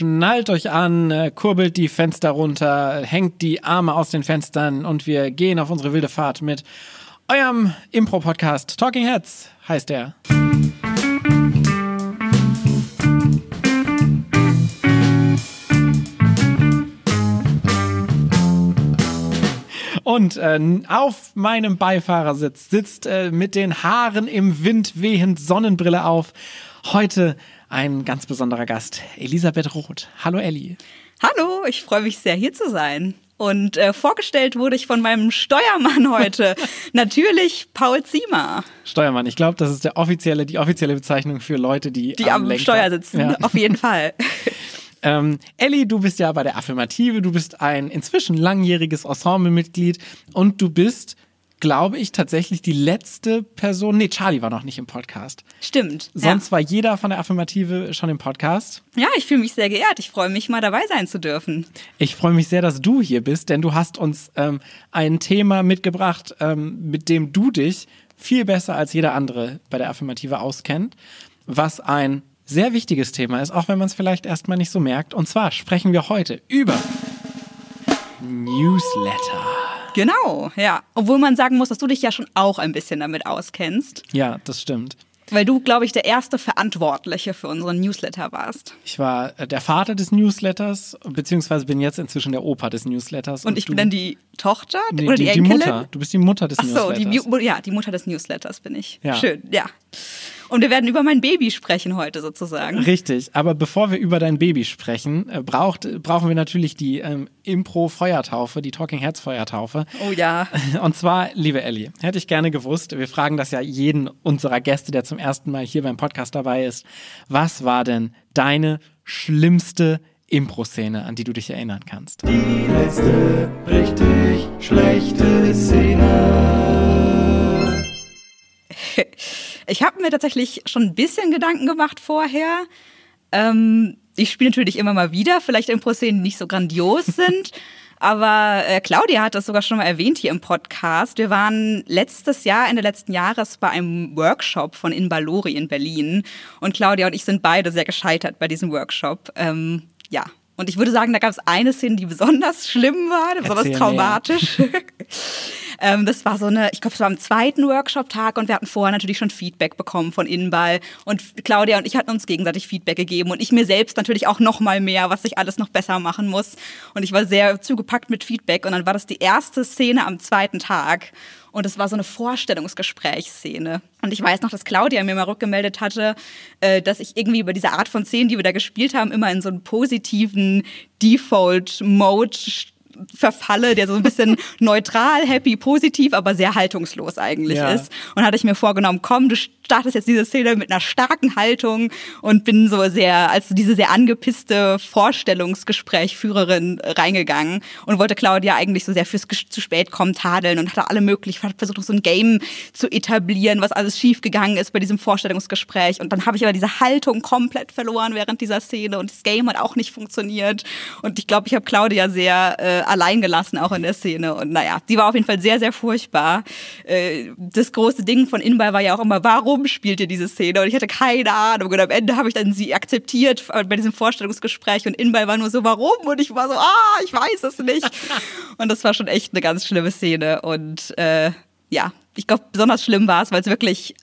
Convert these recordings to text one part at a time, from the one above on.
schnallt euch an, äh, kurbelt die Fenster runter, hängt die Arme aus den Fenstern und wir gehen auf unsere wilde Fahrt mit eurem Impro-Podcast Talking Heads heißt er. Und äh, auf meinem Beifahrersitz sitzt äh, mit den Haaren im Wind wehend Sonnenbrille auf. Heute ein ganz besonderer Gast, Elisabeth Roth. Hallo Elli. Hallo, ich freue mich sehr hier zu sein. Und äh, vorgestellt wurde ich von meinem Steuermann heute. Natürlich Paul Ziemer. Steuermann, ich glaube, das ist der offizielle, die offizielle Bezeichnung für Leute, die, die am, am Steuer sitzen. Ja. Auf jeden Fall. Ähm, Ellie, du bist ja bei der Affirmative, du bist ein inzwischen langjähriges Ensemblemitglied und du bist, glaube ich, tatsächlich die letzte Person. Nee, Charlie war noch nicht im Podcast. Stimmt. Sonst ja. war jeder von der Affirmative schon im Podcast. Ja, ich fühle mich sehr geehrt. Ich freue mich, mal dabei sein zu dürfen. Ich freue mich sehr, dass du hier bist, denn du hast uns ähm, ein Thema mitgebracht, ähm, mit dem du dich viel besser als jeder andere bei der Affirmative auskennt, was ein sehr wichtiges Thema ist, auch wenn man es vielleicht erstmal nicht so merkt. Und zwar sprechen wir heute über Newsletter. Genau, ja. Obwohl man sagen muss, dass du dich ja schon auch ein bisschen damit auskennst. Ja, das stimmt. Weil du, glaube ich, der erste Verantwortliche für unseren Newsletter warst. Ich war äh, der Vater des Newsletters, beziehungsweise bin jetzt inzwischen der Opa des Newsletters. Und, und ich bin dann die Tochter nee, oder die, die, die Mutter. Du bist die Mutter des Ach so, Newsletters. Die, ja, die Mutter des Newsletters bin ich. Ja. Schön, ja. Und wir werden über mein Baby sprechen heute sozusagen. Richtig, aber bevor wir über dein Baby sprechen, äh, braucht, brauchen wir natürlich die ähm, Impro-Feuertaufe, die Talking Heads Feuertaufe. Oh ja. Und zwar, liebe Ellie, hätte ich gerne gewusst, wir fragen das ja jeden unserer Gäste, der zum ersten Mal hier beim Podcast dabei ist. Was war denn deine schlimmste Impro-Szene, an die du dich erinnern kannst? Die letzte richtig schlechte Szene. Ich habe mir tatsächlich schon ein bisschen Gedanken gemacht vorher. Ähm, ich spiele natürlich immer mal wieder, vielleicht Impro-Szenen, die nicht so grandios sind. Aber äh, Claudia hat das sogar schon mal erwähnt hier im Podcast. Wir waren letztes Jahr, Ende letzten Jahres, bei einem Workshop von Inbalori in Berlin. Und Claudia und ich sind beide sehr gescheitert bei diesem Workshop. Ähm, ja, und ich würde sagen, da gab es eine Szene, die besonders schlimm war, besonders Erzähl traumatisch. ähm, das war so eine, ich glaube, es war am zweiten Workshop-Tag und wir hatten vorher natürlich schon Feedback bekommen von Innenball. Und Claudia und ich hatten uns gegenseitig Feedback gegeben und ich mir selbst natürlich auch noch mal mehr, was ich alles noch besser machen muss. Und ich war sehr zugepackt mit Feedback und dann war das die erste Szene am zweiten Tag. Und es war so eine Vorstellungsgesprächsszene. Und ich weiß noch, dass Claudia mir mal rückgemeldet hatte, äh, dass ich irgendwie über diese Art von Szenen, die wir da gespielt haben, immer in so einen positiven Default-Mode verfalle, der so ein bisschen neutral, happy, positiv, aber sehr haltungslos eigentlich ja. ist. Und hatte ich mir vorgenommen, komm, du startest jetzt diese Szene mit einer starken Haltung und bin so sehr, als diese sehr angepisste Vorstellungsgesprächführerin reingegangen und wollte Claudia eigentlich so sehr fürs zu spät kommen tadeln und hatte alle möglich, hat versucht, so ein Game zu etablieren, was alles schiefgegangen ist bei diesem Vorstellungsgespräch. Und dann habe ich aber diese Haltung komplett verloren während dieser Szene und das Game hat auch nicht funktioniert. Und ich glaube, ich habe Claudia sehr äh, allein gelassen, auch in der Szene. Und naja, die war auf jeden Fall sehr, sehr furchtbar. Äh, das große Ding von Inbal war ja auch immer, warum spielt ihr diese Szene? Und ich hatte keine Ahnung. Und am Ende habe ich dann sie akzeptiert bei diesem Vorstellungsgespräch. Und Inbal war nur so, warum? Und ich war so, ah, ich weiß es nicht. und das war schon echt eine ganz schlimme Szene. Und äh, ja, ich glaube, besonders schlimm war es, weil es wirklich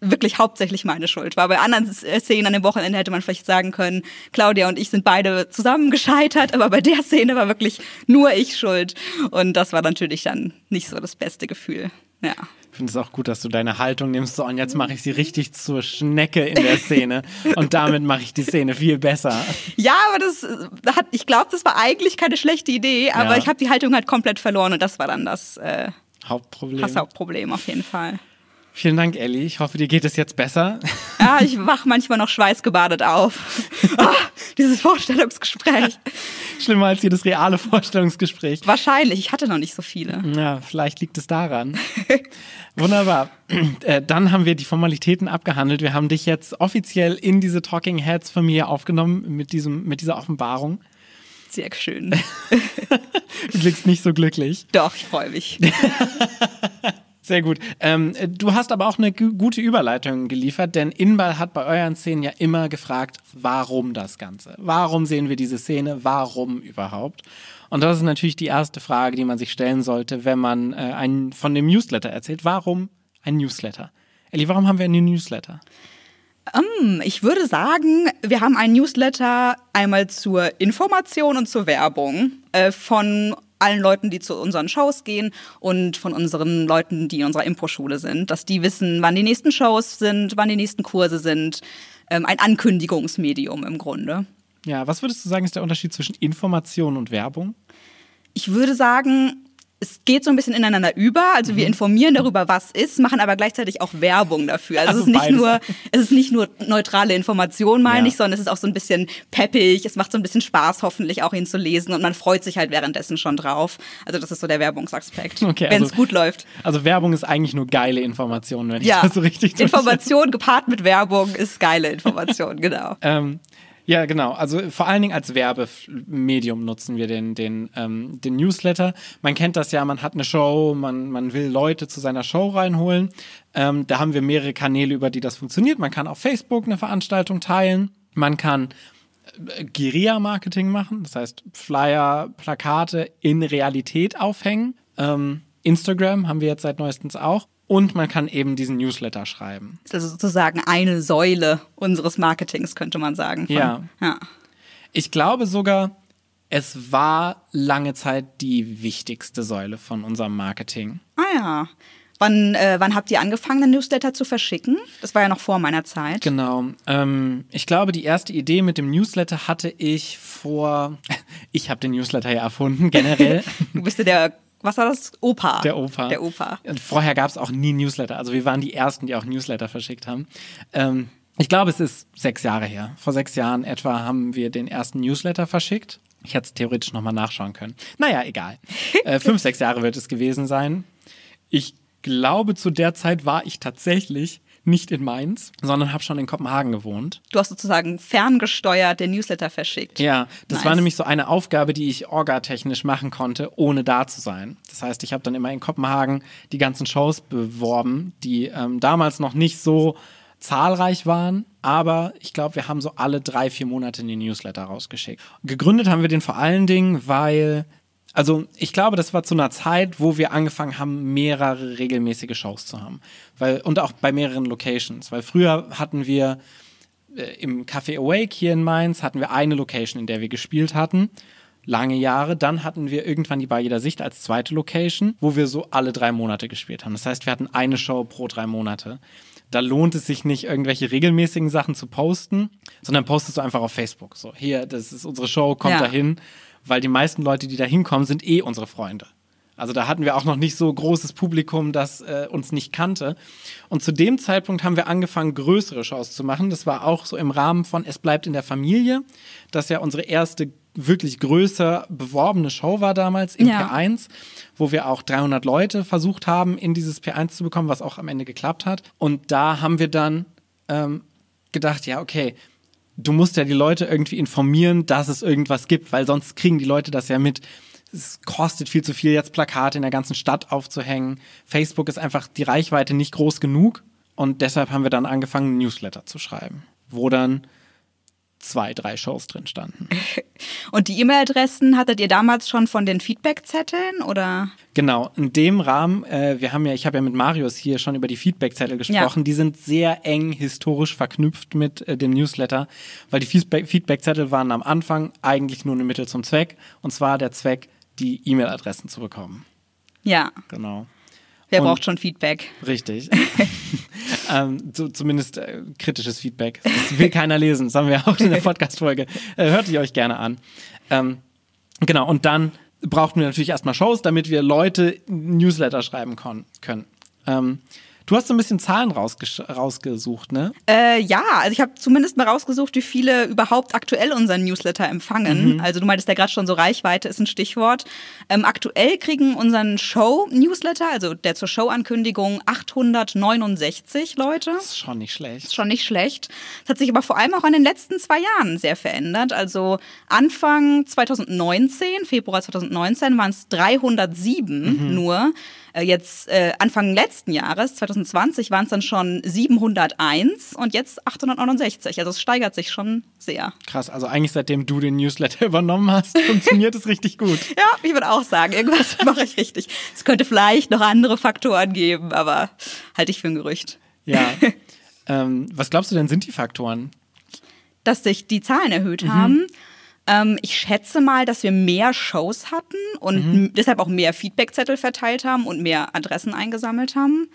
wirklich hauptsächlich meine Schuld war. Bei anderen Szenen an dem Wochenende hätte man vielleicht sagen können, Claudia und ich sind beide zusammen gescheitert, aber bei der Szene war wirklich nur ich schuld. Und das war natürlich dann nicht so das beste Gefühl. Ja. Ich finde es auch gut, dass du deine Haltung nimmst. So, und jetzt mache ich sie richtig zur Schnecke in der Szene. und damit mache ich die Szene viel besser. Ja, aber das hat, ich glaube, das war eigentlich keine schlechte Idee, aber ja. ich habe die Haltung halt komplett verloren und das war dann das äh, Hauptproblem. Das Hauptproblem auf jeden Fall. Vielen Dank, Ellie. Ich hoffe, dir geht es jetzt besser. Ja, ich wach manchmal noch schweißgebadet auf. Ah, dieses Vorstellungsgespräch. Schlimmer als jedes reale Vorstellungsgespräch. Wahrscheinlich. Ich hatte noch nicht so viele. Ja, vielleicht liegt es daran. Wunderbar. Äh, dann haben wir die Formalitäten abgehandelt. Wir haben dich jetzt offiziell in diese Talking Heads Familie aufgenommen mit, diesem, mit dieser Offenbarung. Sehr schön. du klickst nicht so glücklich. Doch, ich freue mich. Sehr gut. Ähm, du hast aber auch eine gu- gute Überleitung geliefert, denn Inbal hat bei euren Szenen ja immer gefragt, warum das Ganze? Warum sehen wir diese Szene? Warum überhaupt? Und das ist natürlich die erste Frage, die man sich stellen sollte, wenn man äh, einen, von dem Newsletter erzählt. Warum ein Newsletter? Elli, warum haben wir einen Newsletter? Ich würde sagen, wir haben einen Newsletter einmal zur Information und zur Werbung äh, von allen Leuten, die zu unseren Shows gehen und von unseren Leuten, die in unserer Impro-Schule sind, dass die wissen, wann die nächsten Shows sind, wann die nächsten Kurse sind. Ähm, ein Ankündigungsmedium im Grunde. Ja, was würdest du sagen, ist der Unterschied zwischen Information und Werbung? Ich würde sagen, es geht so ein bisschen ineinander über. Also wir informieren darüber, was ist, machen aber gleichzeitig auch Werbung dafür. Also, Also es, ist nicht beides. nur, es ist nicht nur neutrale Information, meine Ja. ich, sondern es ist auch so ein bisschen peppig. Es macht so ein bisschen Spaß, hoffentlich auch ihn zu lesen und man freut sich halt währenddessen schon drauf. Also das ist so der Werbungsaspekt, Okay, wenn es also- gut läuft. Also Werbung ist eigentlich nur geile Information, wenn ich Ja, das so richtig Information gepaart mit Werbung ist geile Information, genau. Ähm, ja, genau. Also vor allen Dingen als Werbemedium nutzen wir den, den, ähm, den Newsletter. Man kennt das ja, man hat eine Show, man, man will Leute zu seiner Show reinholen. Ähm, da haben wir mehrere Kanäle, über die das funktioniert. Man kann auf Facebook eine Veranstaltung teilen. Man kann äh, Guerilla-Marketing machen, das heißt Flyer, Plakate in Realität aufhängen. Ähm, Instagram haben wir jetzt seit neuestens auch. Und man kann eben diesen Newsletter schreiben. Ist also sozusagen eine Säule unseres Marketings, könnte man sagen. Von- Ja. ja. Ich glaube sogar, es war lange Zeit die wichtigste Säule von unserem Marketing. Ah ja. Wann, äh, wann habt ihr angefangen, den Newsletter zu verschicken? Das war ja noch vor meiner Zeit. Genau. Ähm, ich glaube, die erste Idee mit dem Newsletter hatte ich vor. Ich habe den Newsletter ja erfunden, generell. Du bist ja der, was war das? Opa. Der Opa. Der Opa. Und vorher gab es auch nie Newsletter. Also wir waren die Ersten, die auch Newsletter verschickt haben. Ähm, ich glaube, es ist sechs Jahre her. Vor sechs Jahren etwa haben wir den ersten Newsletter verschickt. Ich hätte es theoretisch nochmal nachschauen können. Naja, egal. äh, fünf, sechs Jahre wird es gewesen sein. Ich glaube, zu der Zeit war ich tatsächlich nicht in Mainz, sondern habe schon in Kopenhagen gewohnt. Du hast sozusagen ferngesteuert den Newsletter verschickt. Ja, das Nice. war nämlich so eine Aufgabe, die ich orgatechnisch machen konnte, ohne da zu sein. Das heißt, ich habe dann immer in Kopenhagen die ganzen Shows beworben, die ähm, damals noch nicht so zahlreich waren, aber ich glaube, wir haben so alle drei, vier Monate den Newsletter rausgeschickt. Gegründet haben wir den vor allen Dingen, weil, also ich glaube, das war zu einer Zeit, wo wir angefangen haben, mehrere regelmäßige Shows zu haben. Weil, und auch bei mehreren Locations. Weil früher hatten wir äh, im Café Awake hier in Mainz hatten wir eine Location, in der wir gespielt hatten. Lange Jahre. Dann hatten wir irgendwann die Bar jeder Sicht als zweite Location, wo wir so alle drei Monate gespielt haben. Das heißt, wir hatten eine Show pro drei Monate. Da lohnt es sich nicht, irgendwelche regelmäßigen Sachen zu posten, sondern postest du einfach auf Facebook. So, hier, das ist unsere Show, kommt Ja. dahin. Weil die meisten Leute, die da hinkommen, sind eh unsere Freunde. Also da hatten wir auch noch nicht so großes Publikum, das äh, uns nicht kannte. Und zu dem Zeitpunkt haben wir angefangen, größere Shows zu machen. Das war auch so im Rahmen von Es bleibt in der Familie, das ja unsere erste wirklich größer beworbene Show war damals im Ja. P1, wo wir auch 300 Leute versucht haben, in dieses P1 zu bekommen, was auch am Ende geklappt hat. Und da haben wir dann ähm, gedacht, ja, okay, du musst ja die Leute irgendwie informieren, dass es irgendwas gibt, weil sonst kriegen die Leute das ja mit. Es kostet viel zu viel, jetzt Plakate in der ganzen Stadt aufzuhängen. Facebook ist einfach die Reichweite nicht groß genug. Und deshalb haben wir dann angefangen, Newsletter zu schreiben, wo dann zwei, drei Shows drin standen. Und die E-Mail-Adressen hattet ihr damals schon von den Feedbackzetteln oder? Genau, in dem Rahmen, äh, wir haben ja, ich habe ja mit Marius hier schon über die Feedbackzettel gesprochen, die sind sehr eng historisch verknüpft mit äh, dem Newsletter, weil die Feedback Feedbackzettel waren am Anfang eigentlich nur ein Mittel zum Zweck, und zwar der Zweck, die E-Mail-Adressen zu bekommen. Ja, Genau. Wer Und- braucht schon Feedback? Richtig. ähm, so, zumindest äh, kritisches Feedback. Das will keiner lesen. Das haben wir auch in der Podcast-Folge. Äh, hört ihr euch gerne an. Ähm, genau, und dann brauchten wir natürlich erstmal Shows, damit wir Leute Newsletter schreiben können. Ähm, Du hast so ein bisschen Zahlen rausgesucht, ne? Äh, ja, also ich habe zumindest mal rausgesucht, wie viele überhaupt aktuell unseren Newsletter empfangen. Also du meintest ja gerade schon so Reichweite ist ein Stichwort. Ähm, aktuell kriegen unseren Show-Newsletter, also der zur Show-Ankündigung, 869 Leute. Das ist schon nicht schlecht. ist schon nicht schlecht. Das hat sich aber vor allem auch in den letzten zwei Jahren sehr verändert. Also Anfang 2019, Februar 2019 waren es 307 nur. Äh, Jetzt äh, Anfang letzten Jahres, 2020, waren es dann schon 701 und jetzt 869. Also es steigert sich schon sehr. Krass, also eigentlich seitdem du den Newsletter übernommen hast, funktioniert es richtig gut. Ja, ich würde auch sagen, irgendwas mache ich richtig. Es könnte vielleicht noch andere Faktoren geben, aber halte ich für ein Gerücht. Ja. ähm, was glaubst du denn sind die Faktoren? dass sich die Zahlen erhöht haben. Ähm, ich schätze mal, dass wir mehr Shows hatten und m- deshalb auch mehr Feedbackzettel verteilt haben und mehr Adressen eingesammelt haben.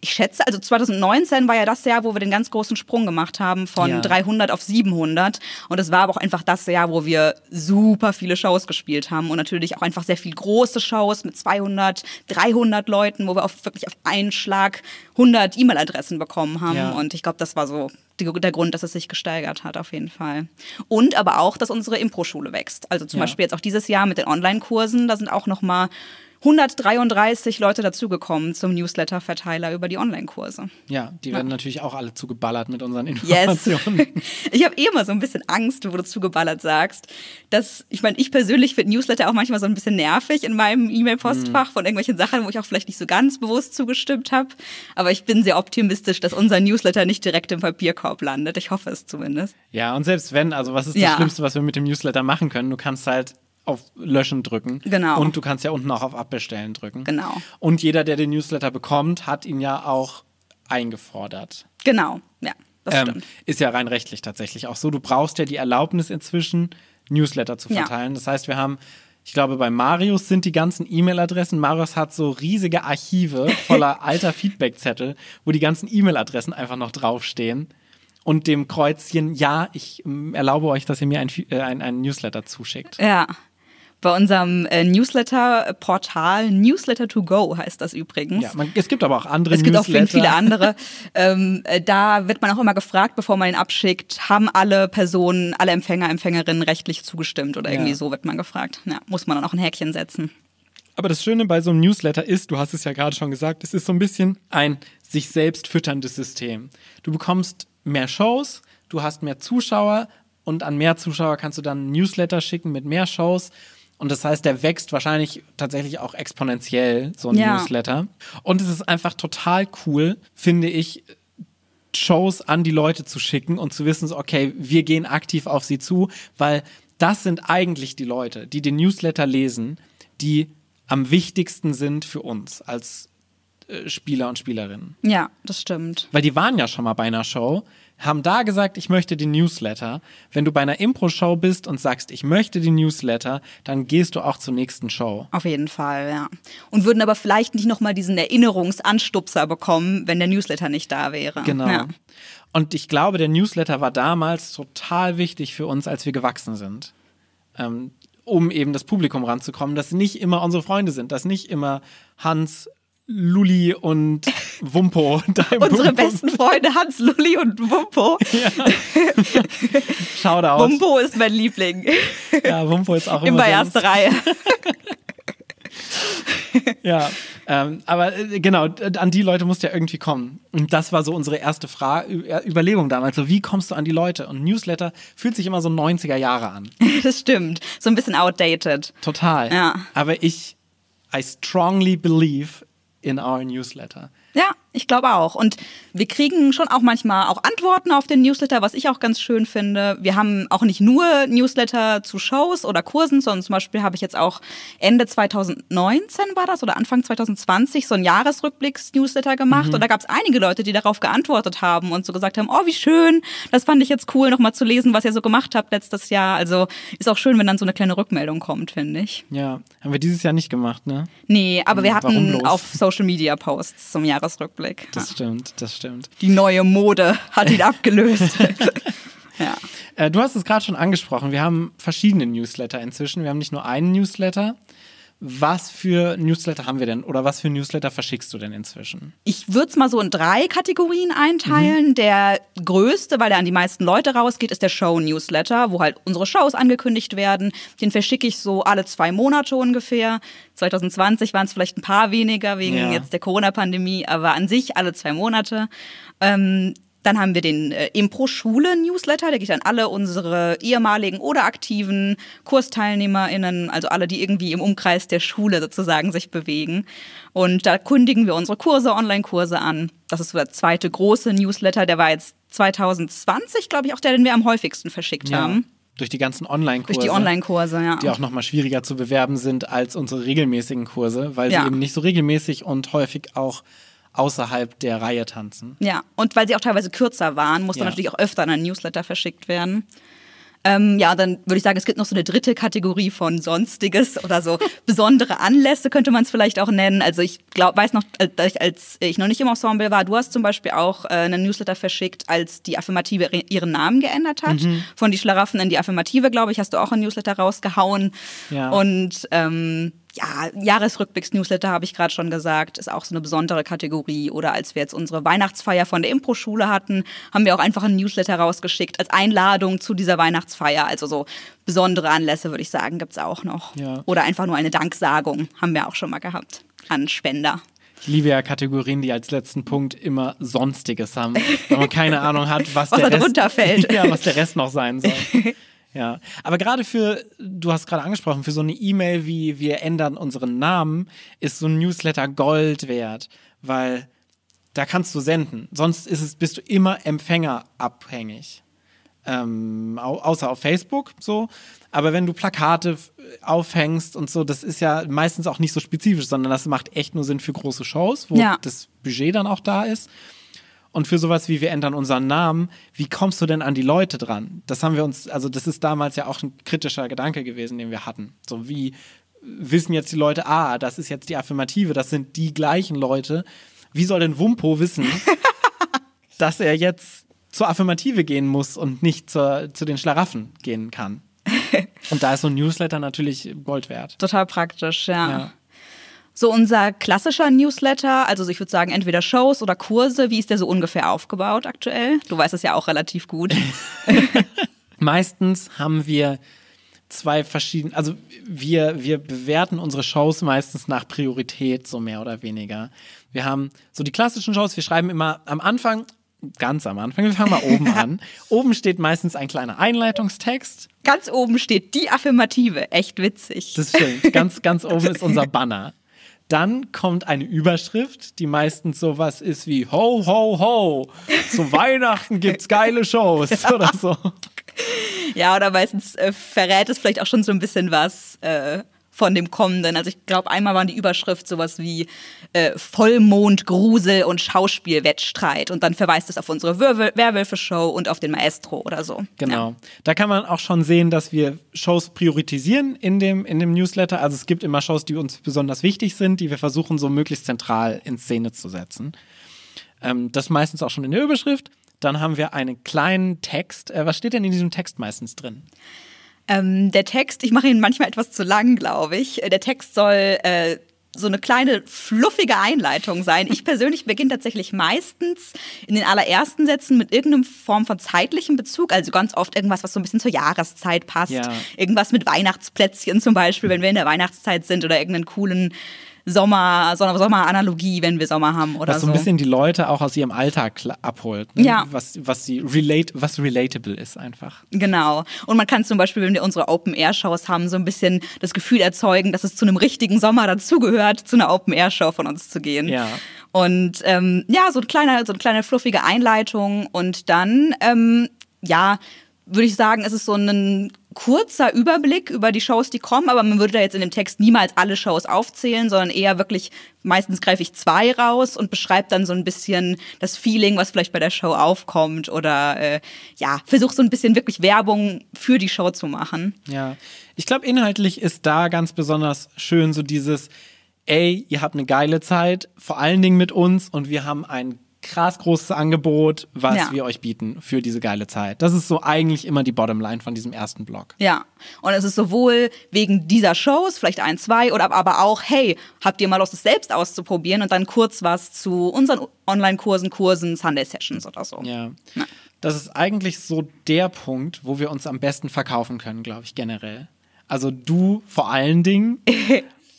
Ich schätze, also 2019 war ja das Jahr, wo wir den ganz großen Sprung gemacht haben von Ja. 300 auf 700. Und es war aber auch einfach das Jahr, wo wir super viele Shows gespielt haben und natürlich auch einfach sehr viel große Shows mit 200, 300 Leuten, wo wir auf, wirklich auf einen Schlag 100 E-Mail-Adressen bekommen haben. Ja. Und ich glaube, das war so der Grund, dass es sich gesteigert hat, auf jeden Fall. Und aber auch, dass unsere Impro-Schule wächst. Also zum Ja. Beispiel jetzt auch dieses Jahr mit den Online-Kursen, da sind auch noch mal 133 Leute dazugekommen zum Newsletter-Verteiler über die Online-Kurse. Ja, die werden natürlich auch alle zugeballert mit unseren Yes. Informationen. ich habe eh immer so ein bisschen Angst, wo du zugeballert sagst. Dass, ich meine, ich persönlich finde Newsletter auch manchmal so ein bisschen nervig in meinem E-Mail-Postfach von irgendwelchen Sachen, wo ich auch vielleicht nicht so ganz bewusst zugestimmt habe. Aber ich bin sehr optimistisch, dass unser Newsletter nicht direkt im Papierkorb landet. Ich hoffe es zumindest. Ja, und selbst wenn, also was ist das Ja. Schlimmste, was wir mit dem Newsletter machen können? Du kannst halt auf Löschen drücken. Genau. Und du kannst ja unten auch auf Abbestellen drücken. Genau. Und jeder, der den Newsletter bekommt, hat ihn ja auch eingefordert. Genau, ja, das Ähm, stimmt. ist ja rein rechtlich tatsächlich auch so. Du brauchst ja die Erlaubnis inzwischen, Newsletter zu Ja. verteilen. Das heißt, wir haben, ich glaube, bei Marius sind die ganzen E-Mail-Adressen. Marius hat so riesige Archive voller alter Feedbackzettel, wo die ganzen E-Mail-Adressen einfach noch draufstehen. Und dem Kreuzchen, ja, ich ähm, erlaube euch, dass ihr mir ein, Fe- äh, ein, ein Newsletter zuschickt. Ja. Bei unserem äh, Newsletter-Portal Newsletter to Go heißt das übrigens. Ja, man, es gibt aber auch andere Es gibt auch Newsletter. viele andere. ähm, äh, da wird man auch immer gefragt, bevor man ihn abschickt, haben alle Personen, alle Empfänger, Empfängerinnen rechtlich zugestimmt oder irgendwie Ja. so wird man gefragt. Ja, muss man dann auch ein Häkchen setzen. Aber das Schöne bei so einem Newsletter ist, du hast es ja gerade schon gesagt, es ist so ein bisschen ein sich selbst fütterndes System. Du bekommst mehr Shows, du hast mehr Zuschauer und an mehr Zuschauer kannst du dann einen Newsletter schicken mit mehr Shows. Und das heißt, der wächst wahrscheinlich tatsächlich auch exponentiell, so ein Ja. Newsletter. Und es ist einfach total cool, finde ich, Shows an die Leute zu schicken und zu wissen, so, okay, wir gehen aktiv auf sie zu, weil das sind eigentlich die Leute, die den Newsletter lesen, die am wichtigsten sind für uns als äh, Spieler und Spielerinnen. Ja, das stimmt. Weil die waren ja schon mal bei einer Show, haben da gesagt, ich möchte den Newsletter. Wenn du bei einer Impro-Show bist und sagst, ich möchte den Newsletter, dann gehst du auch zur nächsten Show. Auf jeden Fall, ja. Und würden aber vielleicht nicht nochmal diesen Erinnerungsanstupser bekommen, wenn der Newsletter nicht da wäre. Genau. Ja. Und ich glaube, der Newsletter war damals total wichtig für uns, als wir gewachsen sind. Ähm, um eben das Publikum ranzukommen, dass nicht immer unsere Freunde sind, dass nicht immer Hans, Luli und Wumpo Unsere Publikum- besten Freunde Hans, Lulli und Wumpo. Shoutout. Wumpo ist mein Liebling. Ja, Wumpo ist auch immer Immer erste Reihe. Ja, ähm, aber äh, genau, an die Leute musst du ja irgendwie kommen. Und das war so unsere erste Fra äh, Überlegung damals. So, wie kommst du an die Leute? Und Newsletter fühlt sich immer so 90er Jahre an. Das stimmt. So ein bisschen outdated. Total. Ja. Aber ich, I strongly believe in our newsletter. Ja, ich glaube auch. Und wir kriegen schon auch manchmal auch Antworten auf den Newsletter, was ich auch ganz schön finde. Wir haben auch nicht nur Newsletter zu Shows oder Kursen, sondern zum Beispiel habe ich jetzt auch Ende 2019 war das oder Anfang 2020 so ein Jahresrückblicks-Newsletter gemacht. Und da gab es einige Leute, die darauf geantwortet haben und so gesagt haben, oh, wie schön, das fand ich jetzt cool, nochmal zu lesen, was ihr so gemacht habt letztes Jahr. Also ist auch schön, wenn dann so eine kleine Rückmeldung kommt, finde ich. Ja, haben wir dieses Jahr nicht gemacht, ne? Nee, aber wir Hm, hatten auf Social Media Posts zum Jahresrückblick. Das stimmt, das stimmt. Die neue Mode hat ihn abgelöst. ja. Äh, du hast es gerade schon angesprochen. Wir haben verschiedene Newsletter inzwischen. Wir haben nicht nur einen Newsletter, Was für Newsletter haben wir denn oder was für Newsletter verschickst du denn inzwischen? Ich würde es mal so in drei Kategorien einteilen. Der größte, weil der an die meisten Leute rausgeht, ist der Show-Newsletter, wo halt unsere Shows angekündigt werden. Den verschicke ich so alle zwei Monate ungefähr. 2020 waren es vielleicht ein paar weniger wegen Ja. jetzt der Corona-Pandemie, aber an sich alle zwei Monate. Ähm, dann haben wir den äh, Impro-Schule-Newsletter, der geht an alle unsere ehemaligen oder aktiven KursteilnehmerInnen, also alle, die irgendwie im Umkreis der Schule sozusagen sich bewegen. Und da kündigen wir unsere Kurse, Online-Kurse an. Das ist so der zweite große Newsletter, der war jetzt 2020, glaube ich, auch der, den wir am häufigsten verschickt haben. Durch die ganzen Online-Kurse. Durch die Online-Kurse, ja. die auch nochmal schwieriger zu bewerben sind als unsere regelmäßigen Kurse, weil Ja. sie eben nicht so regelmäßig und häufig auch außerhalb der Reihe tanzen. Ja, und weil sie auch teilweise kürzer waren, musste Ja. natürlich auch öfter in ein Newsletter verschickt werden. Ähm, ja, dann würde ich sagen, es gibt noch so eine dritte Kategorie von Sonstiges oder so besondere Anlässe, könnte man es vielleicht auch nennen. Also ich glaub, weiß noch, äh, ich, als ich noch nicht im Ensemble war, du hast zum Beispiel auch äh, einen Newsletter verschickt, als die Affirmative ihre- ihren Namen geändert hat. Von die Schlaraffen in die Affirmative, glaube ich, hast du auch einen Newsletter rausgehauen. Ja. Und ähm, ja, Jahresrückblicks-Newsletter habe ich gerade schon gesagt, ist auch so eine besondere Kategorie. Oder als wir jetzt unsere Weihnachtsfeier von der Impro-Schule hatten, haben wir auch einfach einen Newsletter rausgeschickt als Einladung zu dieser Weihnachtsfeier. Also so besondere Anlässe, würde ich sagen, gibt es auch noch. Ja. Oder einfach nur eine Danksagung, haben wir auch schon mal gehabt an Spender. Ich liebe ja Kategorien, die als letzten Punkt immer Sonstiges haben, weil man keine Ahnung hat, was, Was der Rest, fällt. Ja, was der Rest noch sein soll. Ja, aber gerade für, du hast gerade angesprochen, für so eine E-Mail wie wir ändern unseren Namen, ist so ein Newsletter Gold wert, weil da kannst du senden. Sonst ist es, bist du immer empfängerabhängig. Ähm, au außer auf Facebook so. Aber wenn du Plakate aufhängst und so, das ist ja meistens auch nicht so spezifisch, sondern das macht echt nur Sinn für große Shows, wo Ja. das Budget dann auch da ist. Und für sowas wie wir ändern unseren Namen, wie kommst du denn an die Leute dran? Das haben wir uns, also das ist damals ja auch ein kritischer Gedanke gewesen, den wir hatten. So wie wissen jetzt die Leute, ah, das ist jetzt die Affirmative, das sind die gleichen Leute. Wie soll denn Wumpo wissen, dass er jetzt zur Affirmative gehen muss und nicht zur, zu den Schlaraffen gehen kann? Und da ist so ein Newsletter natürlich Gold wert. Total praktisch, ja. Ja. So unser klassischer Newsletter, also ich würde sagen entweder Shows oder Kurse, wie ist der so ungefähr aufgebaut aktuell? Du weißt es ja auch relativ gut. Meistens haben wir zwei verschiedene, also wir, wir bewerten unsere Shows meistens nach Priorität, so mehr oder weniger. Wir haben so die klassischen Shows, wir schreiben immer am Anfang, ganz am Anfang, wir fangen mal oben an. Oben steht meistens ein kleiner Einleitungstext. Ganz oben steht die Affirmative, echt witzig. Das stimmt. Ganz, ganz oben ist unser Banner. Dann kommt eine Überschrift, die meistens sowas ist wie Ho, ho, ho. Zu Weihnachten gibt's geile Shows oder so. Ja, oder meistens äh, verrät es vielleicht auch schon so ein bisschen was äh, von dem Kommenden. Also ich glaube, einmal war die Überschrift sowas wie äh, Vollmond, Grusel und Schauspielwettstreit. Und dann verweist es auf unsere Werwölfe-Show und auf den Maestro oder so. Genau. Da kann man auch schon sehen, dass wir Shows priorisieren in dem, in dem Newsletter. Also es gibt immer Shows, die uns besonders wichtig sind, die wir versuchen, so möglichst zentral in Szene zu setzen. Ähm, das meistens auch schon in der Überschrift. Dann haben wir einen kleinen Text. Äh, was steht denn in diesem Text meistens drin? Ähm, der Text, ich mache ihn manchmal etwas zu lang, glaube ich. Äh, Der Text soll äh, so eine kleine fluffige Einleitung sein. Ich persönlich beginne tatsächlich meistens in den allerersten Sätzen mit irgendeiner Form von zeitlichem Bezug, also ganz oft irgendwas, was so ein bisschen zur Jahreszeit passt. Ja. Irgendwas mit Weihnachtsplätzchen zum Beispiel, wenn wir in der Weihnachtszeit sind oder irgendeinen coolen Sommer, Sommer- Sommeranalogie, wenn wir Sommer haben oder was so ein bisschen die Leute auch aus ihrem Alltag abholt. Ne? Ja. Was, was, sie relate, was relatable ist einfach. Genau. Und man kann zum Beispiel, wenn wir unsere Open-Air-Shows haben, so ein bisschen das Gefühl erzeugen, dass es zu einem richtigen Sommer dazugehört, zu einer Open-Air-Show von uns zu gehen. Ja. Und ähm, ja, so, ein kleiner, so eine kleine fluffige Einleitung. Und dann, ähm, ja, würde ich sagen, es ist so ein kurzer Überblick über die Shows, die kommen, aber man würde da jetzt in dem Text niemals alle Shows aufzählen, sondern eher wirklich, meistens greife ich zwei raus und beschreibe dann so ein bisschen das Feeling, was vielleicht bei der Show aufkommt oder äh, ja, versuche so ein bisschen wirklich Werbung für die Show zu machen. Ja, ich glaube, inhaltlich ist da ganz besonders schön so dieses, ey, ihr habt eine geile Zeit, vor allen Dingen mit uns und wir haben ein krass großes Angebot, was Ja. wir euch bieten für diese geile Zeit. Das ist so eigentlich immer die Bottomline von diesem ersten Blog. Ja, und es ist sowohl wegen dieser Shows, vielleicht ein, zwei, oder aber auch, hey, habt ihr mal Lust, es selbst auszuprobieren und dann kurz was zu unseren Online-Kursen, Kursen, Sunday-Sessions oder so. Ja. Ja. Das ist eigentlich so der Punkt, wo wir uns am besten verkaufen können, glaube ich, generell. Also du vor allen Dingen.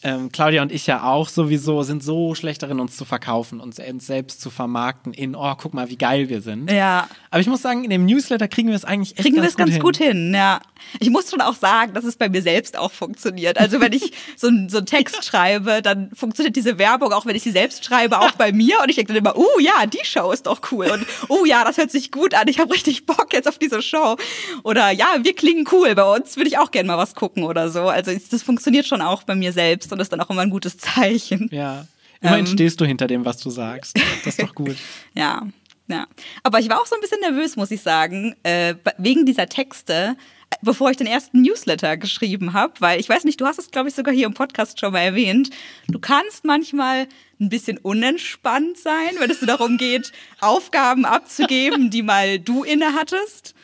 ähm, Claudia und ich ja auch sowieso sind so schlecht darin, uns zu verkaufen und uns selbst zu vermarkten in, oh, guck mal, wie geil wir sind. Ja. Aber ich muss sagen, in dem Newsletter kriegen wir es eigentlich echt Kriegen wir es ganz hin. gut hin, ja. Ich muss schon auch sagen, dass es bei mir selbst auch funktioniert. Also wenn ich so, einen- so einen Text schreibe, dann funktioniert diese Werbung, auch wenn ich sie selbst schreibe, auch bei mir. Und ich denke dann immer, uh ja, die Show ist doch cool. Und uh ja, das hört sich gut an. Ich habe richtig Bock jetzt auf diese Show. Oder ja, wir klingen cool. Bei uns würde ich auch gerne mal was gucken oder so. Also das funktioniert schon auch bei mir selbst und ist dann auch immer ein gutes Zeichen. Ja. Immerhin Ähm. stehst du hinter dem, was du sagst. Das ist doch gut. Ja, ja. Aber ich war auch so ein bisschen nervös, muss ich sagen, äh, wegen dieser Texte, äh, bevor ich den ersten Newsletter geschrieben habe, weil ich weiß nicht, du hast es, glaube ich, sogar hier im Podcast schon mal erwähnt. Du kannst manchmal ein bisschen unentspannt sein, wenn es darum geht, Aufgaben abzugeben, die mal du inne hattest.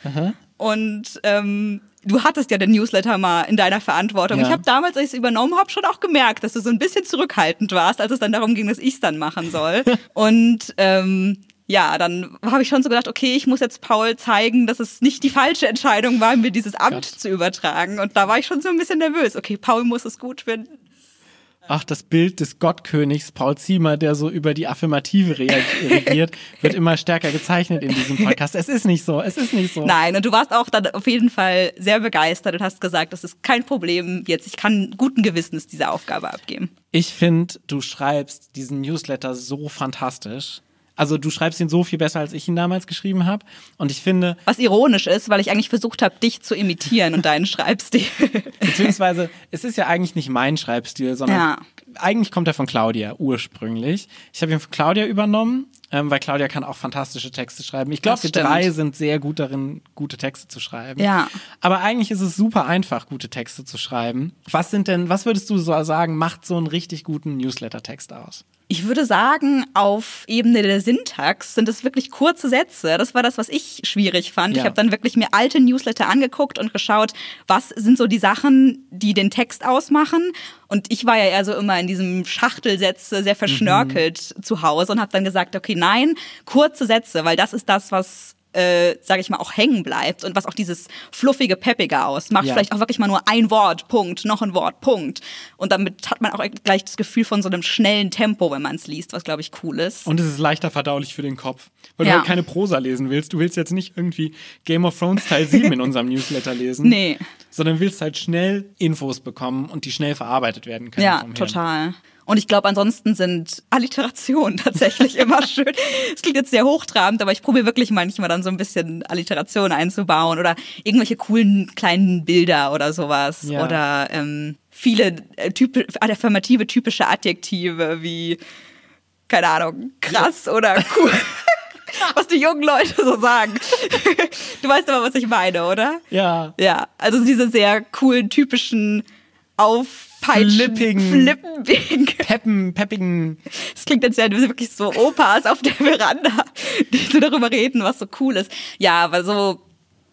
Und ähm, du hattest ja den Newsletter mal in deiner Verantwortung. Ja. Ich habe damals, als ich es übernommen habe, schon auch gemerkt, dass du so ein bisschen zurückhaltend warst, als es dann darum ging, dass ich es dann machen soll. Und ähm, ja, dann habe ich schon so gedacht, okay, ich muss jetzt Paul zeigen, dass es nicht die falsche Entscheidung war, mir dieses Amt Gott. zu übertragen. Und da war ich schon so ein bisschen nervös. Okay, Paul muss es gut finden. Ach, das Bild des Gottkönigs Paul Ziemer, der so über die Affirmative reag- reagiert, wird immer stärker gezeichnet in diesem Podcast. Es ist nicht so, es ist nicht so. Nein, und du warst auch dann auf jeden Fall sehr begeistert und hast gesagt, das ist kein Problem jetzt. Ich kann guten Gewissens diese Aufgabe abgeben. Ich finde, du schreibst diesen Newsletter so fantastisch. Also du schreibst ihn so viel besser, als ich ihn damals geschrieben habe. Und ich finde, Was ironisch ist, weil ich eigentlich versucht habe, dich zu imitieren und deinen Schreibstil. beziehungsweise es ist ja eigentlich nicht mein Schreibstil, sondern Ja. eigentlich kommt er von Claudia ursprünglich. Ich habe ihn von Claudia übernommen, ähm, weil Claudia kann auch fantastische Texte schreiben. Ich glaube, wir drei sind sehr gut darin, gute Texte zu schreiben. Ja. Aber eigentlich ist es super einfach, gute Texte zu schreiben. Was sind denn, was würdest du so sagen, macht so einen richtig guten Newsletter-Text aus? Ich würde sagen, auf Ebene der Syntax sind es wirklich kurze Sätze. Das war das, was ich schwierig fand. Ja. Ich habe dann wirklich mir alte Newsletter angeguckt und geschaut, was sind so die Sachen, die den Text ausmachen. Und ich war ja eher so immer in diesem Schachtelsätze sehr verschnörkelt zu Hause und habe dann gesagt, okay, nein, kurze Sätze, weil das ist das, was äh, sage ich mal, auch hängen bleibt und was auch dieses fluffige, peppige ausmacht. Ja. Vielleicht auch wirklich mal nur ein Wort, Punkt, noch ein Wort, Punkt. Und damit hat man auch gleich das Gefühl von so einem schnellen Tempo, wenn man es liest, was, glaube ich, cool ist. Und es ist leichter verdaulich für den Kopf. Weil Ja. du halt keine Prosa lesen willst. Du willst jetzt nicht irgendwie Game of Thrones Teil 7 in unserem Newsletter lesen. Nee. Sondern willst halt schnell Infos bekommen und die schnell verarbeitet werden können. Ja, total. Und ich glaube, ansonsten sind Alliterationen tatsächlich immer schön. Es klingt jetzt sehr hochtrabend, aber ich probiere wirklich manchmal dann so ein bisschen Alliteration einzubauen oder irgendwelche coolen kleinen Bilder oder sowas. Ja. Oder ähm, viele äh, typi affirmative, typische Adjektive wie, keine Ahnung, krass oder cool. Was die jungen Leute so sagen. Du weißt aber, was ich meine, oder? Ja. Ja, also diese sehr coolen, typischen Aufpeitschen, Flippigen. Flippenwegen. Peppen, peppigen. Das klingt jetzt ja wirklich so Opas auf der Veranda, die so darüber reden, was so cool ist. Ja, aber so,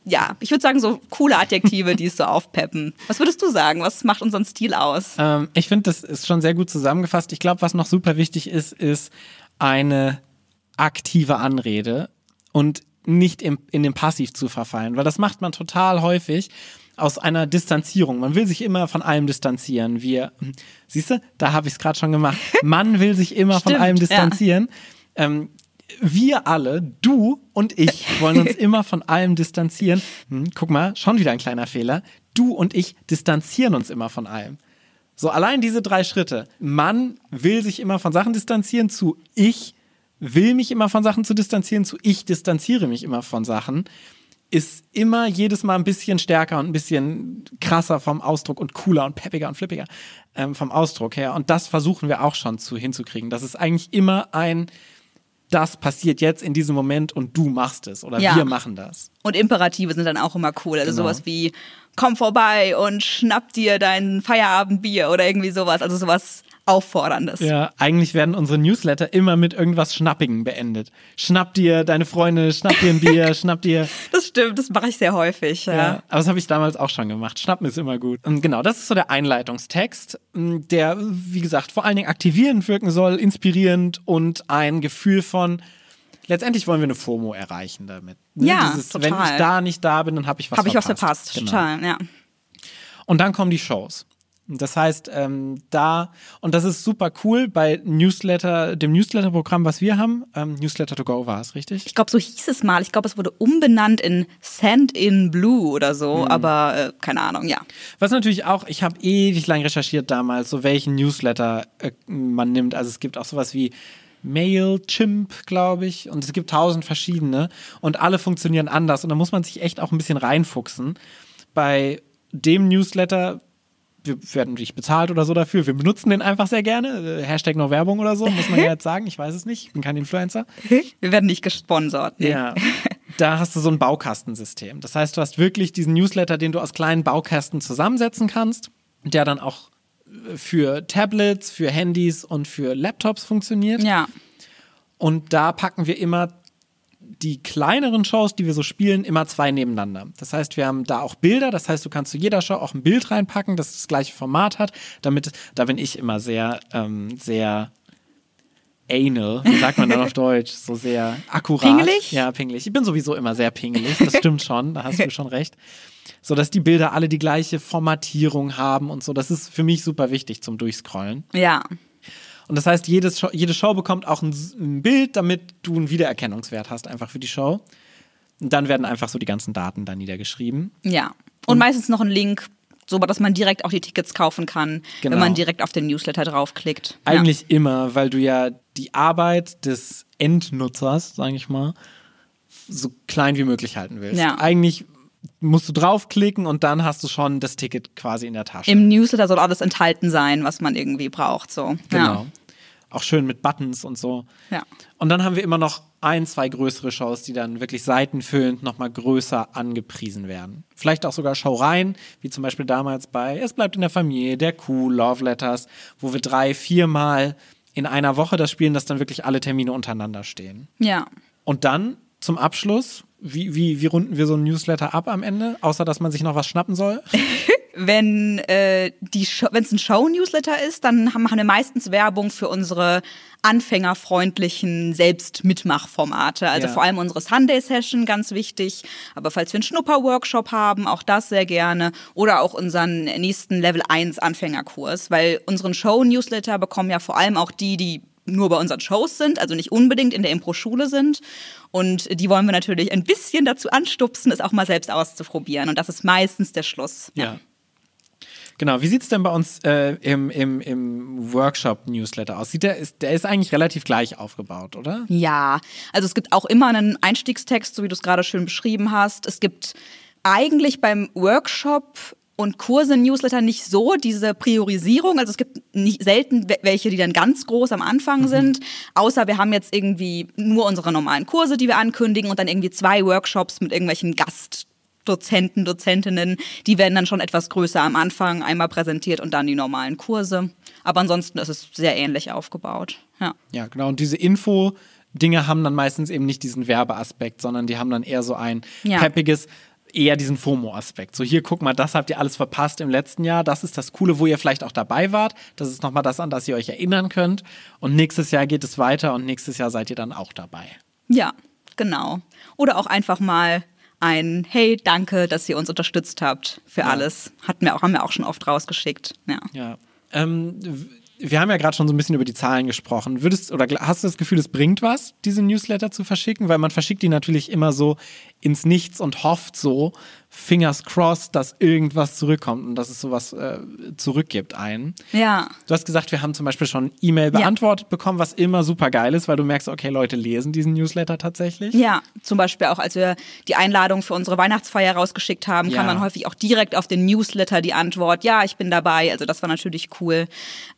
ja, ich würde sagen, so coole Adjektive, die es so aufpeppen. Was würdest du sagen? Was macht unseren Stil aus? Ähm, ich finde, das ist schon sehr gut zusammengefasst. Ich glaube, was noch super wichtig ist, ist eine aktive Anrede und nicht im, in den Passiv zu verfallen, weil das macht man total häufig aus einer Distanzierung. Man will sich immer von allem distanzieren. Wir, siehst du, da habe ich es gerade schon gemacht. Man will sich immer von Stimmt, allem ja. distanzieren. Ähm, wir alle, du und ich, wollen uns immer von allem distanzieren. Hm, guck mal, schon wieder ein kleiner Fehler. Du und ich distanzieren uns immer von allem. So, allein diese drei Schritte. Man will sich immer von Sachen distanzieren, zu ich will mich immer von Sachen zu distanzieren, zu ich distanziere mich immer von Sachen, ist immer jedes Mal ein bisschen stärker und ein bisschen krasser vom Ausdruck und cooler und peppiger und flippiger ähm, vom Ausdruck her. Und das versuchen wir auch schon zu hinzukriegen. Das ist eigentlich immer ein, das passiert jetzt in diesem Moment und du machst es oder Ja. wir machen das. Und Imperative sind dann auch immer cool. Also Genau. sowas wie, komm vorbei und schnapp dir dein Feierabendbier oder irgendwie sowas. Also sowas Aufforderndes. Ja, eigentlich werden unsere Newsletter immer mit irgendwas Schnappigem beendet. Schnapp dir deine Freunde, schnapp dir ein Bier, schnapp dir. Das stimmt, das mache ich sehr häufig. Ja. Ja, aber das habe ich damals auch schon gemacht. Schnappen ist immer gut. Und genau, das ist so der Einleitungstext, der, wie gesagt, vor allen Dingen aktivierend wirken soll, inspirierend und ein Gefühl von, letztendlich wollen wir eine FOMO erreichen damit. Ne? Ja, Wenn total. ich da nicht da bin, dann habe ich was Habe ich was verpasst. verpasst, Genau. total, ja. Und dann kommen die Shows. Das heißt, ähm, da, und das ist super cool bei Newsletter, dem Newsletter-Programm, was wir haben. Ähm, Newsletter to go war es, richtig? Ich glaube, so hieß es mal. Ich glaube, es wurde umbenannt in Send in Blue oder so, aber äh, keine Ahnung, ja. Was natürlich auch, ich habe ewig lang recherchiert damals, so welchen Newsletter äh, man nimmt. Also es gibt auch sowas wie Mailchimp, glaube ich, und es gibt tausend verschiedene und alle funktionieren anders und da muss man sich echt auch ein bisschen reinfuchsen. Bei dem Newsletter, wir werden nicht bezahlt oder so dafür, wir benutzen den einfach sehr gerne. Äh, Hashtag no Werbung oder so, muss man ja jetzt sagen, ich weiß es nicht, ich bin kein Influencer. Wir werden nicht gesponsert. Nee. Ja. Da hast du so ein Baukastensystem. Das heißt, du hast wirklich diesen Newsletter, den du aus kleinen Baukästen zusammensetzen kannst, der dann auch äh, für Tablets, für Handys und für Laptops funktioniert. Ja. Und da packen wir immer die kleineren Shows, die wir so spielen, immer zwei nebeneinander. Das heißt, wir haben da auch Bilder, das heißt, du kannst zu jeder Show auch ein Bild reinpacken, das das gleiche Format hat, damit, da bin ich immer sehr, ähm, sehr anal, wie sagt man dann auf Deutsch, so sehr akkurat. Pingelig? Ja, pingelig. Ich bin sowieso immer sehr pingelig, das stimmt schon, da hast du schon recht. So, dass die Bilder alle die gleiche Formatierung haben und so, das ist für mich super wichtig zum Durchscrollen. Ja. Und das heißt, jedes jede Show bekommt auch ein, ein Bild, damit du einen Wiedererkennungswert hast, einfach für die Show. Und dann werden einfach so die ganzen Daten da niedergeschrieben. Ja. Und meistens noch ein Link, so dass man direkt auch die Tickets kaufen kann, Genau. wenn man direkt auf den Newsletter draufklickt. Eigentlich immer, weil du ja die Arbeit des Endnutzers, sage ich mal, so klein wie möglich halten willst. Ja. Eigentlich musst du draufklicken und dann hast du schon das Ticket quasi in der Tasche. Ja. Im Newsletter soll alles enthalten sein, was man irgendwie braucht. So. genau. Auch schön mit Buttons und so. Ja. Und dann haben wir immer noch ein, zwei größere Shows, die dann wirklich seitenfüllend nochmal größer angepriesen werden. Vielleicht auch sogar Schaureihen, wie zum Beispiel damals bei Es bleibt in der Familie, der Kuh, Love Letters, wo wir drei, viermal in einer Woche das spielen, dass dann wirklich alle Termine untereinander stehen. Ja. ja. Und dann zum Abschluss, wie, wie, wie runden wir so ein Newsletter ab am Ende, außer dass man sich noch was schnappen soll? Wenn äh, es ein Show-Newsletter ist, dann haben, machen wir meistens Werbung für unsere anfängerfreundlichen Selbstmitmachformate. Also Ja. vor allem unsere Sunday-Session, ganz wichtig. Aber falls wir einen Schnupper-Workshop haben, auch das sehr gerne. Oder auch unseren nächsten Level 1 Anfängerkurs. Weil unseren Show-Newsletter bekommen ja vor allem auch die, die nur bei unseren Shows sind, also nicht unbedingt in der Impro-Schule sind. Und die wollen wir natürlich ein bisschen dazu anstupsen, es auch mal selbst auszuprobieren. Und das ist meistens der Schluss. Ja. Genau, wie sieht es denn bei uns äh, im, im, im Workshop-Newsletter aus? Sieht der, ist, der ist eigentlich relativ gleich aufgebaut, oder? Ja, also es gibt auch immer einen Einstiegstext, so wie du es gerade schön beschrieben hast. Es gibt eigentlich beim Workshop und Kurse-Newsletter nicht so diese Priorisierung. Also es gibt nicht, selten we- welche, die dann ganz groß am Anfang sind. Außer wir haben jetzt irgendwie nur unsere normalen Kurse, die wir ankündigen und dann irgendwie zwei Workshops mit irgendwelchen Gastdozenten, Dozentinnen. Die werden dann schon etwas größer am Anfang einmal präsentiert und dann die normalen Kurse. Aber ansonsten ist es sehr ähnlich aufgebaut. Ja. Ja, genau. Und diese Info-Dinge haben dann meistens eben nicht diesen Werbeaspekt, sondern die haben dann eher so ein Ja. peppiges, eher diesen FOMO-Aspekt. So, hier, guck mal, das habt ihr alles verpasst im letzten Jahr. Das ist das Coole, wo ihr vielleicht auch dabei wart. Das ist nochmal das, an das ihr euch erinnern könnt. Und nächstes Jahr geht es weiter und nächstes Jahr seid ihr dann auch dabei. Ja, genau. Oder auch einfach mal ein Hey, danke, dass ihr uns unterstützt habt für alles. Hatten wir auch, haben wir auch schon oft rausgeschickt. Ja. Ja. Ähm, wir haben ja gerade schon so ein bisschen über die Zahlen gesprochen. Würdest oder hast du das Gefühl, es bringt was, diese Newsletter zu verschicken? Weil man verschickt die natürlich immer so ins Nichts und hofft so, fingers crossed, dass irgendwas zurückkommt und dass es sowas äh, zurückgibt einen. Ja. Du hast gesagt, wir haben zum Beispiel schon E-Mail beantwortet bekommen, was immer super geil ist, weil du merkst, okay, Leute lesen diesen Newsletter tatsächlich. Ja, zum Beispiel auch, als wir die Einladung für unsere Weihnachtsfeier rausgeschickt haben, Ja. kam dann häufig auch direkt auf den Newsletter die Antwort, ja, ich bin dabei. Also das war natürlich cool.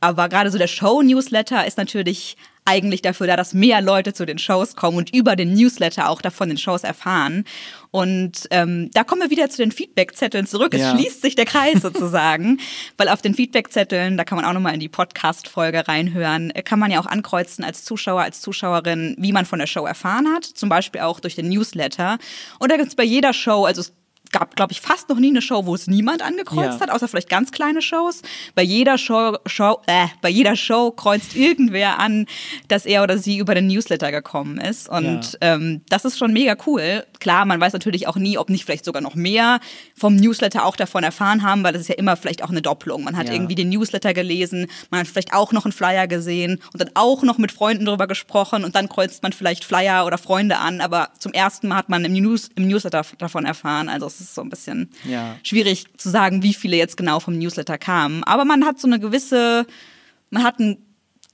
Aber gerade so der Show-Newsletter ist natürlich eigentlich dafür da, dass mehr Leute zu den Shows kommen und über den Newsletter auch davon den Shows erfahren. Und ähm, da kommen wir wieder zu den Feedbackzetteln zurück. Es Ja. schließt sich der Kreis sozusagen, weil auf den Feedbackzetteln, da kann man auch nochmal in die Podcast-Folge reinhören, äh, kann man ja auch ankreuzen als Zuschauer, als Zuschauerin, wie man von der Show erfahren hat, zum Beispiel auch durch den Newsletter. Und da gibt es bei jeder Show, also es gab, glaube ich, fast noch nie eine Show, wo es niemand angekreuzt Ja. hat, außer vielleicht ganz kleine Shows. Bei jeder Show, Show äh, bei jeder Show kreuzt irgendwer an, dass er oder sie über den Newsletter gekommen ist. Und ähm, das ist schon mega cool. Klar, man weiß natürlich auch nie, ob nicht vielleicht sogar noch mehr vom Newsletter auch davon erfahren haben, weil das ist ja immer vielleicht auch eine Doppelung. Man hat Ja. irgendwie den Newsletter gelesen, man hat vielleicht auch noch einen Flyer gesehen und dann auch noch mit Freunden drüber gesprochen und dann kreuzt man vielleicht Flyer oder Freunde an, aber zum ersten Mal hat man im, News, im Newsletter davon erfahren. Also es ist so ein bisschen Ja. schwierig zu sagen, wie viele jetzt genau vom Newsletter kamen. Aber man hat so eine gewisse, man hat ein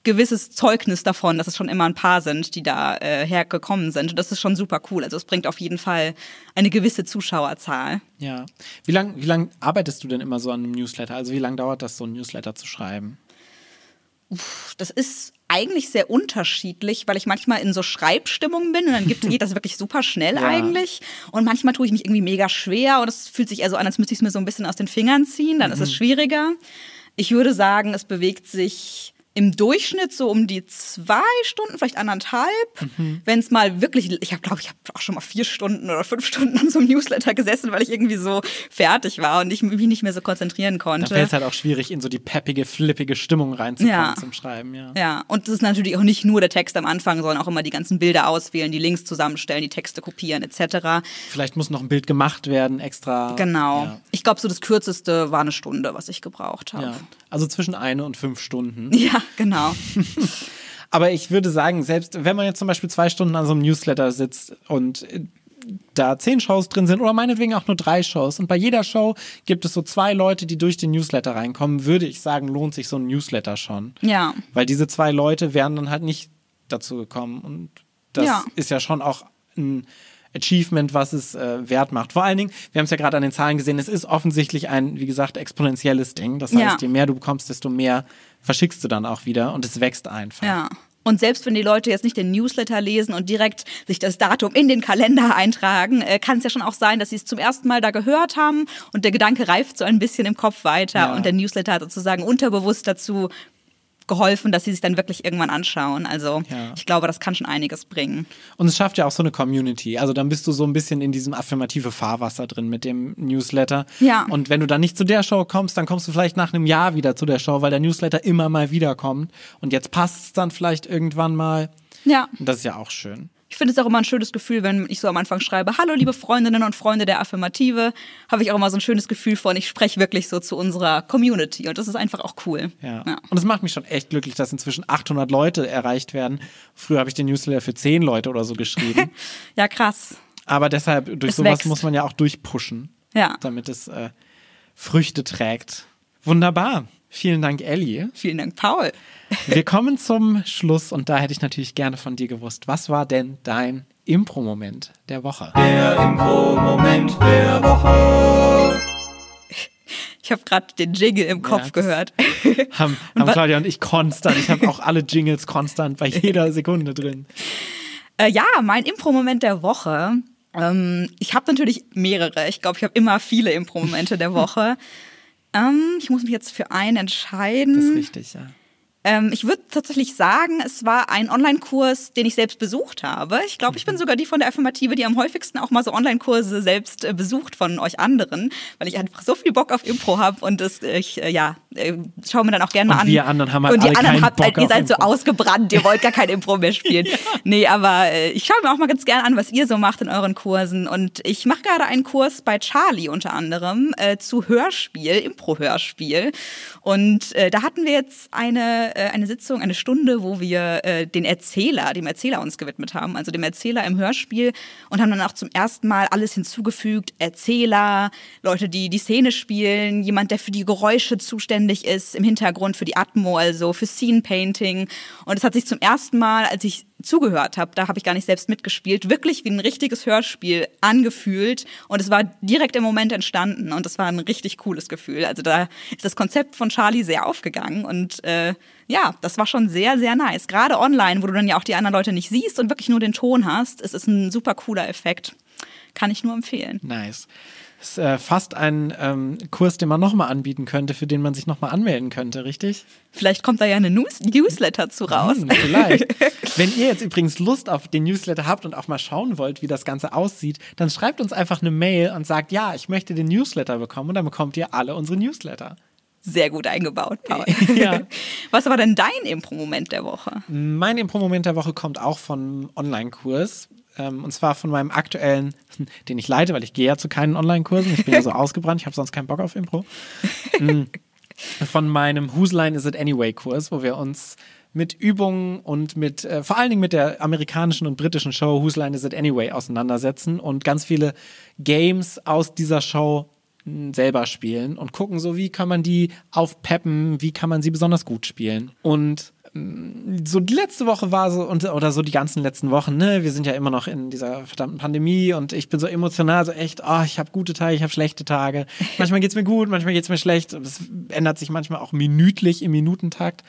gewisses Zeugnis davon, dass es schon immer ein paar sind, die da äh, hergekommen sind. Und das ist schon super cool. Also es bringt auf jeden Fall eine gewisse Zuschauerzahl. Ja. Wie lange wie lang arbeitest du denn immer so an einem Newsletter? Also wie lange dauert das, so ein Newsletter zu schreiben? Das ist eigentlich sehr unterschiedlich, weil ich manchmal in so Schreibstimmung bin und dann gibt, geht das wirklich super schnell Ja. eigentlich. Und manchmal tue ich mich irgendwie mega schwer und es fühlt sich eher so an, als müsste ich es mir so ein bisschen aus den Fingern ziehen. Dann ist es schwieriger. Ich würde sagen, es bewegt sich im Durchschnitt so um die zwei Stunden, vielleicht anderthalb. Wenn es mal wirklich, ich habe, glaube ich, habe auch schon mal vier Stunden oder fünf Stunden an so einem Newsletter gesessen, weil ich irgendwie so fertig war und ich mich nicht mehr so konzentrieren Da konnte. fällt es halt auch schwierig, in so die peppige, flippige Stimmung reinzukommen Ja. zum Schreiben, ja. Ja, und es ist natürlich auch nicht nur der Text am Anfang, sondern auch immer die ganzen Bilder auswählen, die Links zusammenstellen, die Texte kopieren etc. Vielleicht muss noch ein Bild gemacht werden, extra. Genau. Ja. Ich glaube, so das kürzeste war eine Stunde, was ich gebraucht habe. ja. Also zwischen eine und fünf Stunden. Ja, genau. Aber ich würde sagen, selbst wenn man jetzt zum Beispiel zwei Stunden an so einem Newsletter sitzt und äh, da zehn Shows drin sind oder meinetwegen auch nur drei Shows und bei jeder Show gibt es so zwei Leute, die durch den Newsletter reinkommen, würde ich sagen, lohnt sich so ein Newsletter schon. Ja. Weil diese zwei Leute wären dann halt nicht dazu gekommen und das Ja. ist ja schon auch ein Achievement, was es äh, wert macht. Vor allen Dingen, wir haben es ja gerade an den Zahlen gesehen, es ist offensichtlich ein, wie gesagt, exponentielles Ding. Das heißt, Ja. je mehr du bekommst, desto mehr verschickst du dann auch wieder und es wächst einfach. Ja. Und selbst wenn die Leute jetzt nicht den Newsletter lesen und direkt sich das Datum in den Kalender eintragen, äh, kann es ja schon auch sein, dass sie es zum ersten Mal da gehört haben und der Gedanke reift so ein bisschen im Kopf weiter Ja. und der Newsletter hat sozusagen unterbewusst dazu geholfen, dass sie sich dann wirklich irgendwann anschauen. Also Ja. ich glaube, das kann schon einiges bringen. Und es schafft ja auch so eine Community. Also dann bist du so ein bisschen in diesem affirmative Fahrwasser drin mit dem Newsletter. Ja. Und wenn du dann nicht zu der Show kommst, dann kommst du vielleicht nach einem Jahr wieder zu der Show, weil der Newsletter immer mal wiederkommt. Und jetzt passt es dann vielleicht irgendwann mal. Ja. Und das ist ja auch schön. Ich finde es auch immer ein schönes Gefühl, wenn ich so am Anfang schreibe, hallo liebe Freundinnen und Freunde der Affirmative, habe ich auch immer so ein schönes Gefühl von, ich spreche wirklich so zu unserer Community und das ist einfach auch cool. Ja. Und es macht mich schon echt glücklich, dass inzwischen 800 Leute erreicht werden. Früher habe ich den Newsletter für 10 Leute oder so geschrieben. Ja, krass. Aber deshalb, durch Es sowas wächst. muss man ja auch durchpushen, Ja. damit es äh, Früchte trägt. Wunderbar. Vielen Dank, Ellie. Vielen Dank, Paul. Wir kommen zum Schluss und da hätte ich natürlich gerne von dir gewusst, was war denn dein Impro-Moment der Woche? Der Impro-Moment der Woche. Ich habe gerade den Jingle im Kopf das- gehört. Haben, haben Claudia und ich konstant. Ich habe auch alle Jingles konstant bei jeder Sekunde drin. Äh, ja, mein Impro-Moment der Woche. Ähm, ich habe natürlich mehrere. Ich glaube, ich habe immer viele Impro-Momente der Woche. Ähm, ich muss mich jetzt für einen entscheiden. Das ist richtig, ja. Ähm, ich würde tatsächlich sagen, es war ein Online-Kurs, den ich selbst besucht habe. Ich glaube, ich bin sogar die von der Affirmative, die am häufigsten auch mal so Online-Kurse selbst äh, besucht von euch anderen, weil ich einfach so viel Bock auf Impro habe und das, äh, ich, äh, ja, äh, schaue mir dann auch gerne mal Und an. wir anderen haben halt Und die anderen keinen habt, Bock halt, ihr seid so Impro. ausgebrannt, ihr wollt gar kein Impro mehr spielen. Nee, aber äh, ich schaue mir auch mal ganz gerne an, was ihr so macht in euren Kursen. Und ich mache gerade einen Kurs bei Charlie unter anderem zu Hörspiel, Impro-Hörspiel. Und da hatten wir jetzt eine, äh, eine Sitzung, eine Stunde, wo wir äh, den Erzähler, dem Erzähler uns gewidmet haben, also dem Erzähler im Hörspiel und haben dann auch zum ersten Mal alles hinzugefügt. Erzähler, Leute, die die Szene spielen, jemand, der für die Geräusche zuständig ist im Hintergrund für die Atmo, also für Scene Painting. Und es hat sich zum ersten Mal, als ich zugehört habe, da habe ich gar nicht selbst mitgespielt, wirklich wie ein richtiges Hörspiel angefühlt. Und es war direkt im Moment entstanden und es war ein richtig cooles Gefühl. Also da ist das Konzept von Charlie sehr aufgegangen und äh, ja, das war schon sehr, sehr nice. Gerade online, wo du dann ja auch die anderen Leute nicht siehst und wirklich nur den Ton hast, ist es ein super cooler Effekt. Kann ich nur empfehlen. Nice. Das ist äh, fast ein ähm, Kurs, den man nochmal anbieten könnte, für den man sich nochmal anmelden könnte, richtig? Vielleicht kommt da ja eine News Newsletter zu raus. Hm, vielleicht. Wenn ihr jetzt übrigens Lust auf den Newsletter habt und auch mal schauen wollt, wie das Ganze aussieht, dann schreibt uns einfach eine Mail und sagt, ja, ich möchte den Newsletter bekommen und dann bekommt ihr alle unsere Newsletter. Sehr gut eingebaut, Paul. Ja. Was war denn dein Impro-Moment der Woche? Mein Impro-Moment der Woche kommt auch von Online-Kurs. Ähm, und zwar von meinem aktuellen, den ich leite, weil ich gehe ja zu keinen Online-Kursen. Ich bin ja so ausgebrannt, ich habe sonst keinen Bock auf Impro. Mm. Von meinem Whose Line Is It Anyway-Kurs, wo wir uns mit Übungen und mit äh, vor allen Dingen mit der amerikanischen und britischen Show Whose Line Is It Anyway auseinandersetzen und ganz viele Games aus dieser Show mh, selber spielen und gucken, so wie kann man die aufpeppen, wie kann man sie besonders gut spielen. Und so die letzte Woche war so, und, oder so die ganzen letzten Wochen, ne, wir sind ja immer noch in dieser verdammten Pandemie und ich bin so emotional, so echt, oh, ich habe gute Tage, ich habe schlechte Tage. Manchmal geht's mir gut, manchmal geht's mir schlecht. Es ändert sich manchmal auch minütlich im Minutentakt.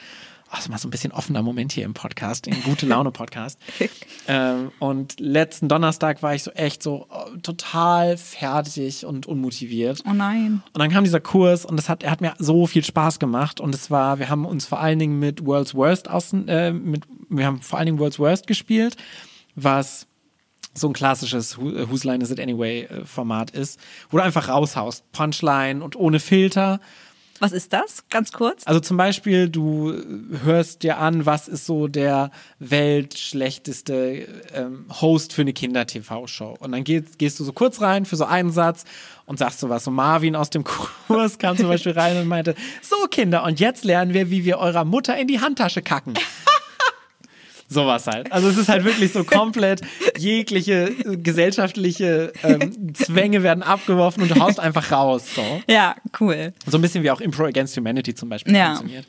Oh, das ist mal so ein bisschen offener Moment hier im Podcast, im Gute Laune Podcast. ähm, und letzten Donnerstag war ich so echt so oh, total fertig und unmotiviert. Oh nein. Und dann kam dieser Kurs und das hat, er hat mir so viel Spaß gemacht. Und es war, wir haben uns vor allen Dingen mit World's Worst außen, äh, mit, wir haben vor allen Dingen World's Worst gespielt, was so ein klassisches Who- Whose Line Is It Anyway äh, Format ist, wo du einfach raushaust. Punchline und ohne Filter. Was ist das? Ganz kurz. Also zum Beispiel, du hörst dir an, was ist so der weltschlechteste ähm, Host für eine Kinder-TV-Show. Und dann gehst, gehst du so kurz rein für so einen Satz und sagst so was. So Marvin aus dem Kurs kam zum Beispiel rein und meinte, so Kinder, und jetzt lernen wir, wie wir eurer Mutter in die Handtasche kacken. Sowas halt. Also es ist halt wirklich so komplett jegliche äh, gesellschaftliche ähm, Zwänge werden abgeworfen und du haust einfach raus. So. Ja, cool. So ein bisschen wie auch Impro Against Humanity zum Beispiel Ja. funktioniert.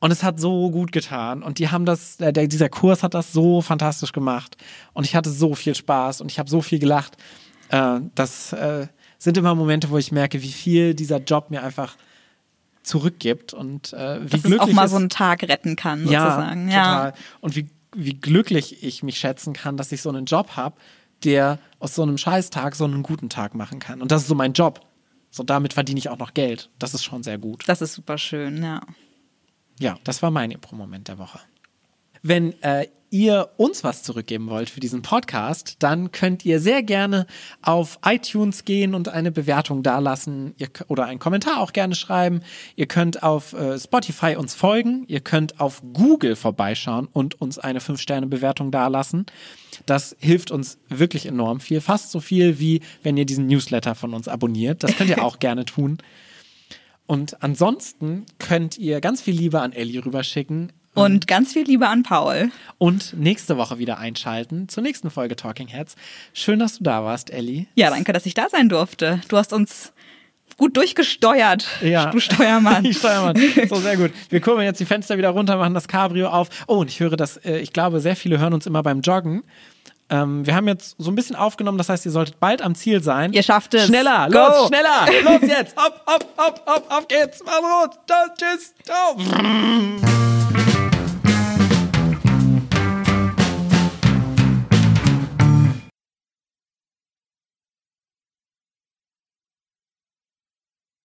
Und es hat so gut getan. Und die haben das, äh, der, dieser Kurs hat das so fantastisch gemacht. Und ich hatte so viel Spaß und ich habe so viel gelacht. Äh, das äh, sind immer Momente, wo ich merke, wie viel dieser Job mir einfach zurückgibt und äh, wie Dass es glücklich auch mal es- so einen Tag retten kann, ja, sozusagen. total. Und wie, wie glücklich ich mich schätzen kann, dass ich so einen Job habe, der aus so einem Scheißtag so einen guten Tag machen kann. Und das ist so mein Job. So damit verdiene ich auch noch Geld. Das ist schon sehr gut. Das ist super schön, ja. Ja, das war mein Impro-Moment der Woche. Wenn äh, ihr uns was zurückgeben wollt für diesen Podcast, dann könnt ihr sehr gerne auf iTunes gehen und eine Bewertung dalassen ihr, oder einen Kommentar auch gerne schreiben. Ihr könnt auf äh, Spotify uns folgen. Ihr könnt auf Google vorbeischauen und uns eine 5-Sterne-Bewertung dalassen. Das hilft uns wirklich enorm viel. Fast so viel, wie wenn ihr diesen Newsletter von uns abonniert. Das könnt ihr auch gerne tun. Und ansonsten könnt ihr ganz viel Liebe an Ellie rüberschicken Und ganz viel Liebe an Paul. und nächste Woche wieder einschalten zur nächsten Folge Talking Heads. Schön, dass du da warst, Ellie. Ja, danke, dass ich da sein durfte. Du hast uns gut durchgesteuert, Ja. du Steuermann. Ich Steuermann. So, sehr gut. Wir kurbeln jetzt die Fenster wieder runter, machen das Cabrio auf. Oh, und ich höre, dass, äh, ich glaube, sehr viele hören uns immer beim Joggen. Ähm, wir haben jetzt so ein bisschen aufgenommen, das heißt, ihr solltet bald am Ziel sein. Ihr schafft es. Schneller, Go. los, schneller, los jetzt. Hopp, hopp, hopp, hopp, auf geht's. Mach los. Tschüss. Ciao.